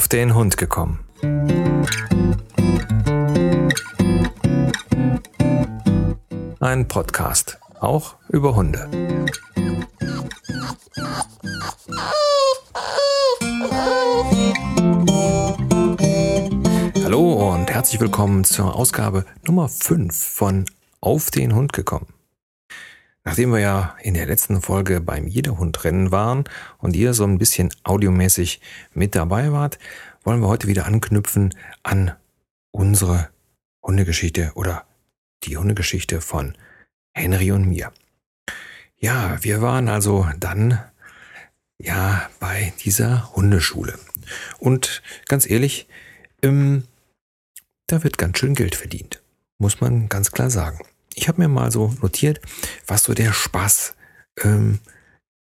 auf den Hund gekommen. Ein Podcast, auch über Hunde. Hallo und herzlich willkommen zur Ausgabe Nummer 5 von Auf den Hund gekommen. Nachdem wir ja in der letzten Folge beim Jederhundrennen waren und ihr so ein bisschen audiomäßig mit dabei wart, wollen wir heute wieder anknüpfen an unsere Hundegeschichte oder die Hundegeschichte von Henry und mir. Ja, wir waren also dann ja bei dieser Hundeschule. Und ganz ehrlich, ähm, da wird ganz schön Geld verdient. Muss man ganz klar sagen ich habe mir mal so notiert, was so der Spaß ähm,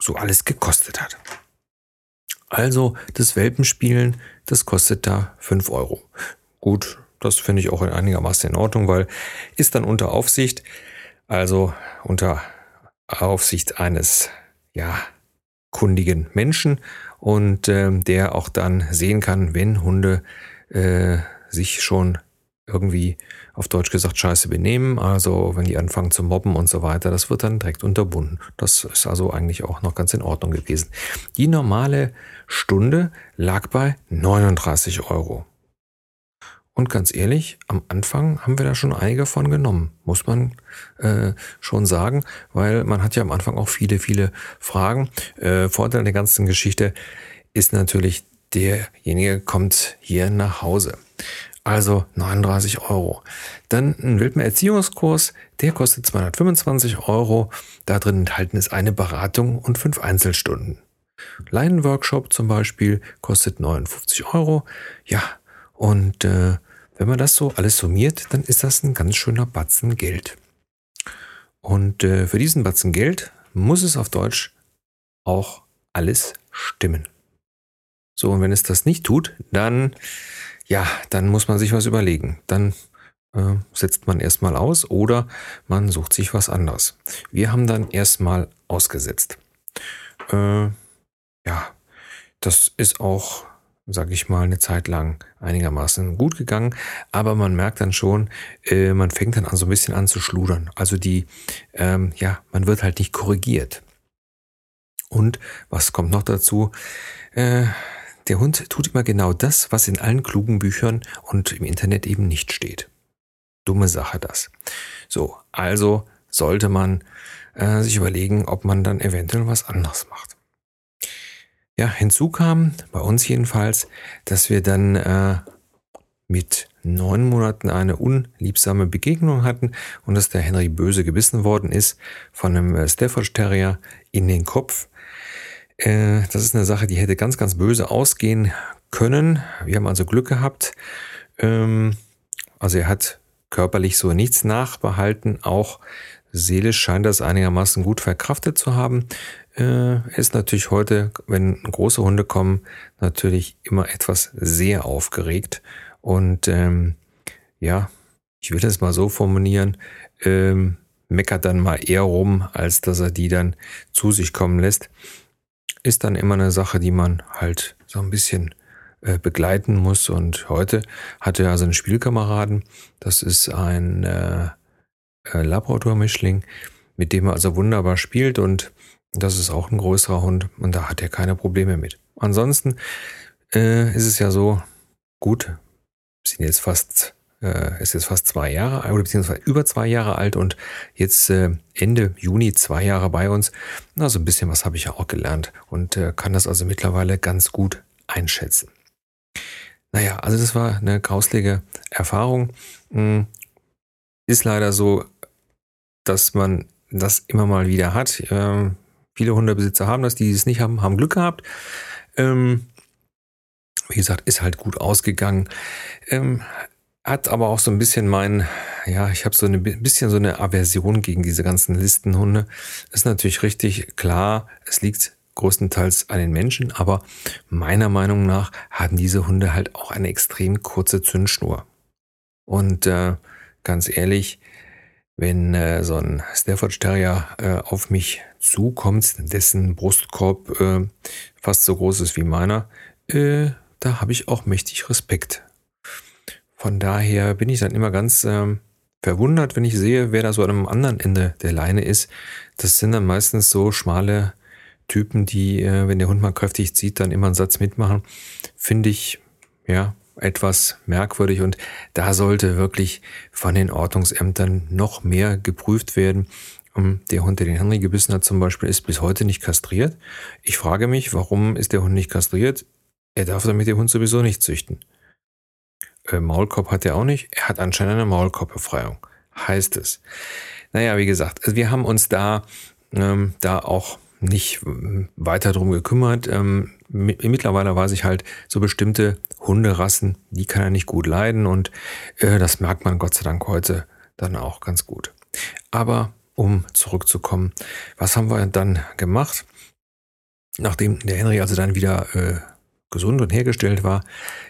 so alles gekostet hat. Also das Welpenspielen, das kostet da 5 Euro. Gut, das finde ich auch einigermaßen in Ordnung, weil ist dann unter Aufsicht, also unter Aufsicht eines ja kundigen Menschen und äh, der auch dann sehen kann, wenn Hunde äh, sich schon irgendwie auf Deutsch gesagt scheiße benehmen. Also wenn die anfangen zu mobben und so weiter, das wird dann direkt unterbunden. Das ist also eigentlich auch noch ganz in Ordnung gewesen. Die normale Stunde lag bei 39 Euro. Und ganz ehrlich, am Anfang haben wir da schon einige von genommen, muss man äh, schon sagen, weil man hat ja am Anfang auch viele, viele Fragen. Äh, Vorteil der ganzen Geschichte ist natürlich, derjenige kommt hier nach Hause. Also 39 Euro. Dann ein Wildmeer-Erziehungskurs, der kostet 225 Euro. Da drin enthalten ist eine Beratung und fünf Einzelstunden. Leinenworkshop zum Beispiel kostet 59 Euro. Ja, und äh, wenn man das so alles summiert, dann ist das ein ganz schöner Batzen Geld. Und äh, für diesen Batzen Geld muss es auf Deutsch auch alles stimmen. So, und wenn es das nicht tut, dann ja, dann muss man sich was überlegen. Dann äh, setzt man erstmal aus oder man sucht sich was anderes. Wir haben dann erstmal ausgesetzt. Äh, ja, das ist auch, sage ich mal, eine Zeit lang einigermaßen gut gegangen, aber man merkt dann schon, äh, man fängt dann an so ein bisschen an zu schludern. Also die, ähm, ja, man wird halt nicht korrigiert. Und was kommt noch dazu? Äh, der Hund tut immer genau das, was in allen klugen Büchern und im Internet eben nicht steht. Dumme Sache das. So, also sollte man äh, sich überlegen, ob man dann eventuell was anderes macht. Ja, hinzu kam bei uns jedenfalls, dass wir dann äh, mit neun Monaten eine unliebsame Begegnung hatten und dass der Henry böse gebissen worden ist von einem äh, Stafford Terrier in den Kopf. Äh, das ist eine Sache, die hätte ganz, ganz böse ausgehen können. Wir haben also Glück gehabt. Ähm, also er hat körperlich so nichts nachbehalten. Auch seelisch scheint das einigermaßen gut verkraftet zu haben. Äh, ist natürlich heute, wenn große Hunde kommen, natürlich immer etwas sehr aufgeregt. Und ähm, ja, ich will das mal so formulieren, ähm, meckert dann mal eher rum, als dass er die dann zu sich kommen lässt ist dann immer eine Sache, die man halt so ein bisschen äh, begleiten muss. Und heute hatte er also einen Spielkameraden. Das ist ein äh, äh, Labrador-Mischling, mit dem er also wunderbar spielt. Und das ist auch ein größerer Hund. Und da hat er keine Probleme mit. Ansonsten äh, ist es ja so, gut, sind jetzt fast äh, ist jetzt fast zwei Jahre alt, oder beziehungsweise über zwei Jahre alt und jetzt äh, Ende Juni zwei Jahre bei uns. Also ein bisschen was habe ich ja auch gelernt und äh, kann das also mittlerweile ganz gut einschätzen. Naja, also das war eine grauslige Erfahrung. Hm, ist leider so, dass man das immer mal wieder hat. Ähm, viele Hundebesitzer haben das, die es nicht haben, haben Glück gehabt. Ähm, wie gesagt, ist halt gut ausgegangen. Ähm, hat aber auch so ein bisschen mein, ja, ich habe so ein bisschen so eine Aversion gegen diese ganzen Listenhunde. Ist natürlich richtig klar, es liegt größtenteils an den Menschen, aber meiner Meinung nach haben diese Hunde halt auch eine extrem kurze Zündschnur. Und äh, ganz ehrlich, wenn äh, so ein Stafford Terrier äh, auf mich zukommt, dessen Brustkorb äh, fast so groß ist wie meiner, äh, da habe ich auch mächtig Respekt. Von daher bin ich dann immer ganz ähm, verwundert, wenn ich sehe, wer da so einem anderen Ende der Leine ist. Das sind dann meistens so schmale Typen, die, äh, wenn der Hund mal kräftig zieht, dann immer einen Satz mitmachen. Finde ich, ja, etwas merkwürdig und da sollte wirklich von den Ordnungsämtern noch mehr geprüft werden. Ähm, der Hund, der den Henry gebissen hat zum Beispiel, ist bis heute nicht kastriert. Ich frage mich, warum ist der Hund nicht kastriert? Er darf damit den Hund sowieso nicht züchten. Äh, Maulkorb hat er auch nicht. Er hat anscheinend eine Maulkorbbefreiung. Heißt es. Naja, wie gesagt, also wir haben uns da, ähm, da auch nicht weiter drum gekümmert. Ähm, mittlerweile weiß ich halt, so bestimmte Hunderassen, die kann er nicht gut leiden und äh, das merkt man Gott sei Dank heute dann auch ganz gut. Aber um zurückzukommen, was haben wir dann gemacht? Nachdem der Henry also dann wieder äh, gesund und hergestellt war,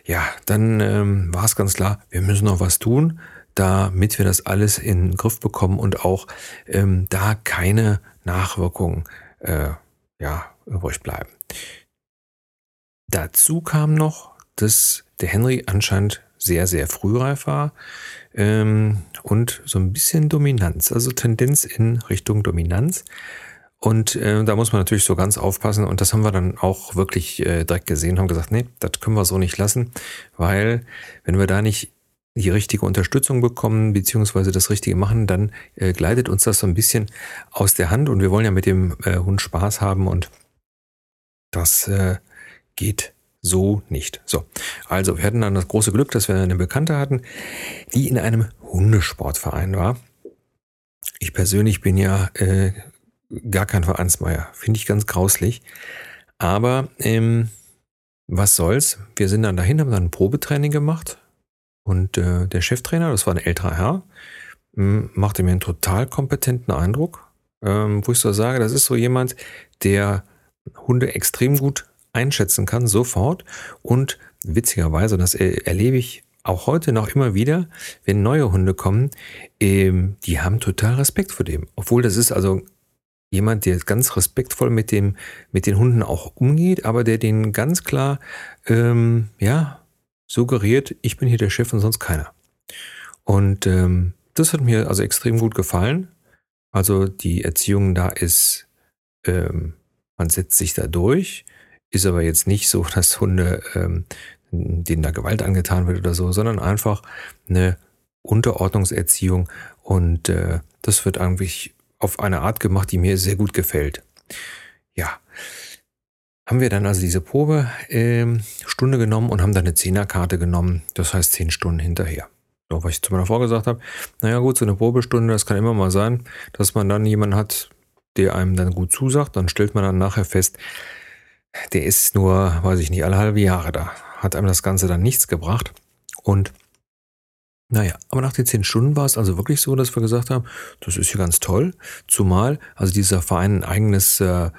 ja, dann ähm, war es ganz klar, wir müssen noch was tun, damit wir das alles in den Griff bekommen und auch ähm, da keine Nachwirkungen äh, ja, übrig bleiben. Dazu kam noch, dass der Henry anscheinend sehr, sehr frühreif war ähm, und so ein bisschen Dominanz, also Tendenz in Richtung Dominanz. Und äh, da muss man natürlich so ganz aufpassen. Und das haben wir dann auch wirklich äh, direkt gesehen, haben gesagt, nee, das können wir so nicht lassen, weil wenn wir da nicht die richtige Unterstützung bekommen, beziehungsweise das Richtige machen, dann äh, gleitet uns das so ein bisschen aus der Hand. Und wir wollen ja mit dem äh, Hund Spaß haben und das äh, geht so nicht. So, also wir hatten dann das große Glück, dass wir eine Bekannte hatten, die in einem Hundesportverein war. Ich persönlich bin ja äh, gar kein Vereinsmeier. Finde ich ganz grauslich. Aber ähm, was soll's? Wir sind dann dahin, haben dann ein Probetraining gemacht. Und äh, der Cheftrainer, das war ein älterer Herr, machte mir einen total kompetenten Eindruck. Ähm, wo ich so sage, das ist so jemand, der Hunde extrem gut einschätzen kann, sofort. Und witzigerweise, das erlebe ich auch heute noch immer wieder, wenn neue Hunde kommen, ähm, die haben total Respekt vor dem. Obwohl das ist also jemand, der ganz respektvoll mit dem, mit den Hunden auch umgeht, aber der den ganz klar, ähm, ja, suggeriert, ich bin hier der Chef und sonst keiner. Und ähm, das hat mir also extrem gut gefallen. Also die Erziehung da ist, ähm, man setzt sich da durch, ist aber jetzt nicht so, dass Hunde, ähm, denen da Gewalt angetan wird oder so, sondern einfach eine Unterordnungserziehung und äh, das wird eigentlich auf eine Art gemacht, die mir sehr gut gefällt. Ja, haben wir dann also diese Probestunde ähm, genommen und haben dann eine Zehnerkarte genommen, das heißt zehn Stunden hinterher. So, was ich zu meiner Frau gesagt habe, naja gut, so eine Probestunde, das kann immer mal sein, dass man dann jemanden hat, der einem dann gut zusagt, dann stellt man dann nachher fest, der ist nur, weiß ich nicht, alle halbe Jahre da. Hat einem das Ganze dann nichts gebracht. Und naja, aber nach den zehn Stunden war es also wirklich so, dass wir gesagt haben, das ist ja ganz toll, zumal also dieser Verein ein eigenes äh,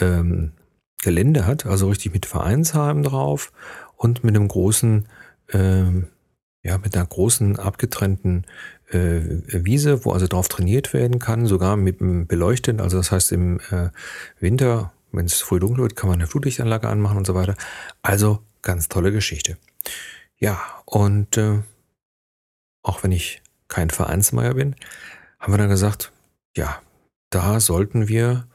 ähm, Gelände hat, also richtig mit Vereinsheim drauf und mit einem großen, ähm, ja, mit einer großen abgetrennten äh, Wiese, wo also drauf trainiert werden kann, sogar mit dem Beleuchten, also das heißt im äh, Winter, wenn es früh dunkel wird, kann man eine Flutlichtanlage anmachen und so weiter. Also ganz tolle Geschichte. Ja, und äh, auch wenn ich kein Vereinsmeier bin, haben wir dann gesagt, ja, da sollten wir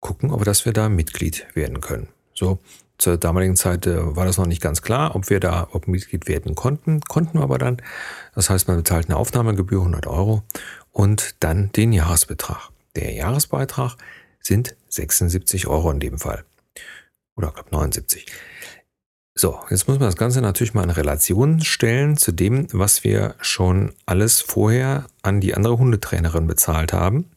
gucken, ob dass wir da Mitglied werden können. So, zur damaligen Zeit äh, war das noch nicht ganz klar, ob wir da ob Mitglied werden konnten, konnten wir aber dann. Das heißt, man bezahlt eine Aufnahmegebühr 100 Euro und dann den Jahresbetrag. Der Jahresbeitrag sind 76 Euro in dem Fall. Oder glaube 79. So, jetzt muss man das Ganze natürlich mal in Relation stellen zu dem, was wir schon alles vorher an die andere Hundetrainerin bezahlt haben.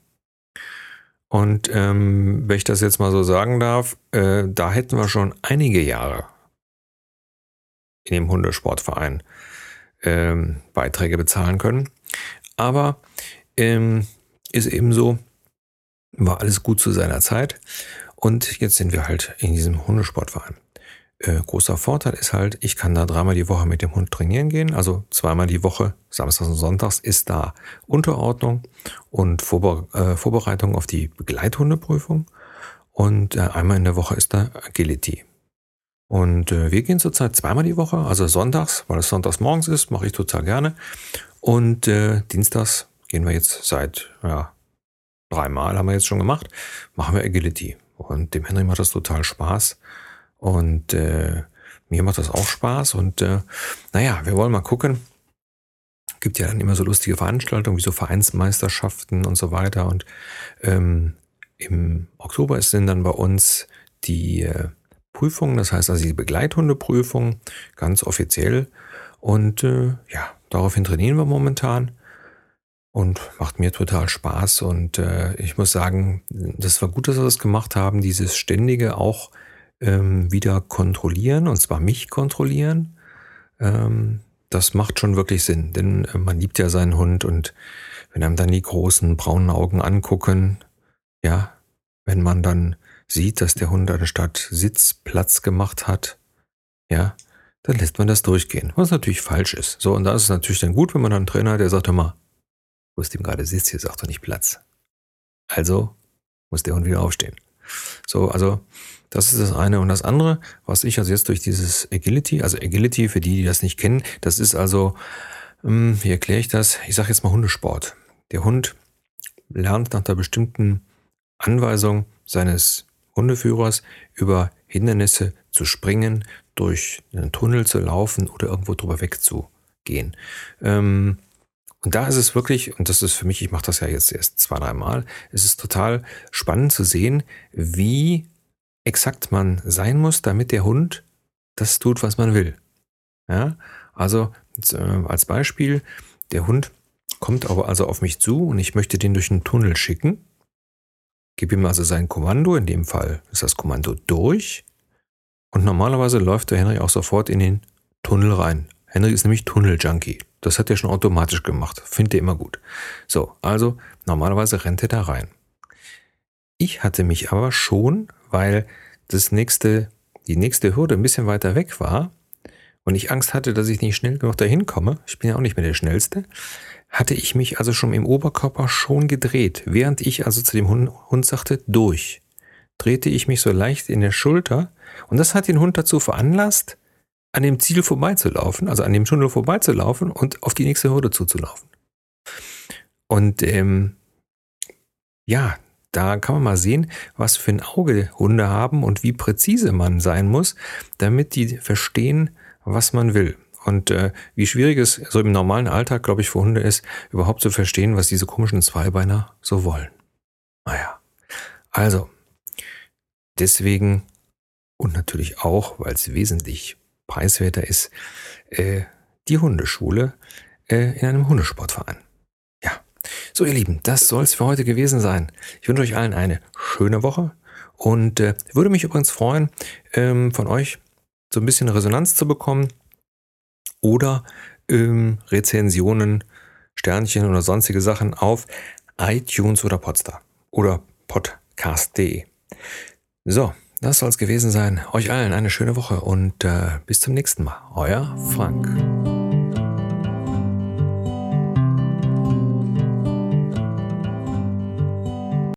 Und ähm, wenn ich das jetzt mal so sagen darf, äh, da hätten wir schon einige Jahre in dem Hundesportverein ähm, Beiträge bezahlen können. Aber ähm, ist eben so, war alles gut zu seiner Zeit. Und jetzt sind wir halt in diesem Hundesportverein. Äh, großer Vorteil ist halt, ich kann da dreimal die Woche mit dem Hund trainieren gehen. Also zweimal die Woche, samstags und sonntags, ist da Unterordnung und Vorbe äh, Vorbereitung auf die Begleithundeprüfung. Und äh, einmal in der Woche ist da Agility. Und äh, wir gehen zurzeit zweimal die Woche, also sonntags, weil es sonntags morgens ist, mache ich total gerne. Und äh, dienstags gehen wir jetzt seit ja, dreimal haben wir jetzt schon gemacht, machen wir Agility. Und dem Henry macht das total Spaß. Und äh, mir macht das auch Spaß. Und äh, naja, wir wollen mal gucken. Gibt ja dann immer so lustige Veranstaltungen wie so Vereinsmeisterschaften und so weiter. Und ähm, im Oktober sind dann bei uns die äh, Prüfungen, das heißt also die Begleithundeprüfung, ganz offiziell. Und äh, ja, daraufhin trainieren wir momentan und macht mir total Spaß. Und äh, ich muss sagen, das war gut, dass wir das gemacht haben, dieses ständige auch ähm, wieder kontrollieren, und zwar mich kontrollieren. Ähm, das macht schon wirklich Sinn, denn äh, man liebt ja seinen Hund und wenn einem dann die großen braunen Augen angucken, ja, wenn man dann sieht, dass der Hund anstatt Sitz Platz gemacht hat, ja, dann lässt man das durchgehen, was natürlich falsch ist. So, und da ist es natürlich dann gut, wenn man dann einen Trainer hat, der sagt, mal, wo es dem gerade sitzt, hier sagt doch nicht Platz. Also muss der Hund wieder aufstehen. So, also das ist das eine. Und das andere, was ich also jetzt durch dieses Agility, also Agility, für die, die das nicht kennen, das ist also, hm, wie erkläre ich das? Ich sage jetzt mal Hundesport. Der Hund lernt nach der bestimmten Anweisung seines Hundeführers über Hindernisse zu springen, durch einen Tunnel zu laufen oder irgendwo drüber wegzugehen. Ähm, und da ist es wirklich, und das ist für mich, ich mache das ja jetzt erst zwei, drei Mal, es ist total spannend zu sehen, wie exakt man sein muss, damit der Hund das tut, was man will. Ja, also äh, als Beispiel, der Hund kommt aber also auf mich zu und ich möchte den durch einen Tunnel schicken. Gebe ihm also sein Kommando, in dem Fall ist das Kommando durch. Und normalerweise läuft der Henry auch sofort in den Tunnel rein. Henry ist nämlich Tunnel-Junkie. Das hat er schon automatisch gemacht. Findet er immer gut. So, also normalerweise rennt er da rein. Ich hatte mich aber schon, weil das nächste, die nächste Hürde ein bisschen weiter weg war und ich Angst hatte, dass ich nicht schnell genug dahin komme, ich bin ja auch nicht mehr der Schnellste, hatte ich mich also schon im Oberkörper schon gedreht. Während ich also zu dem Hund, Hund sagte, durch, drehte ich mich so leicht in der Schulter und das hat den Hund dazu veranlasst, an dem Ziel vorbeizulaufen, also an dem Tunnel vorbeizulaufen und auf die nächste Hürde zuzulaufen. Und ähm, ja, da kann man mal sehen, was für ein Auge Hunde haben und wie präzise man sein muss, damit die verstehen, was man will. Und äh, wie schwierig es so im normalen Alltag, glaube ich, für Hunde ist, überhaupt zu verstehen, was diese komischen Zweibeiner so wollen. Naja, also, deswegen und natürlich auch, weil es wesentlich preiswerter ist, äh, die Hundeschule äh, in einem Hundesportverein. Ja, so ihr Lieben, das soll es für heute gewesen sein. Ich wünsche euch allen eine schöne Woche und äh, würde mich übrigens freuen, ähm, von euch so ein bisschen Resonanz zu bekommen oder ähm, Rezensionen, Sternchen oder sonstige Sachen auf iTunes oder Podstar oder podcast.de. So, das soll es gewesen sein. Euch allen eine schöne Woche und äh, bis zum nächsten Mal. Euer Frank.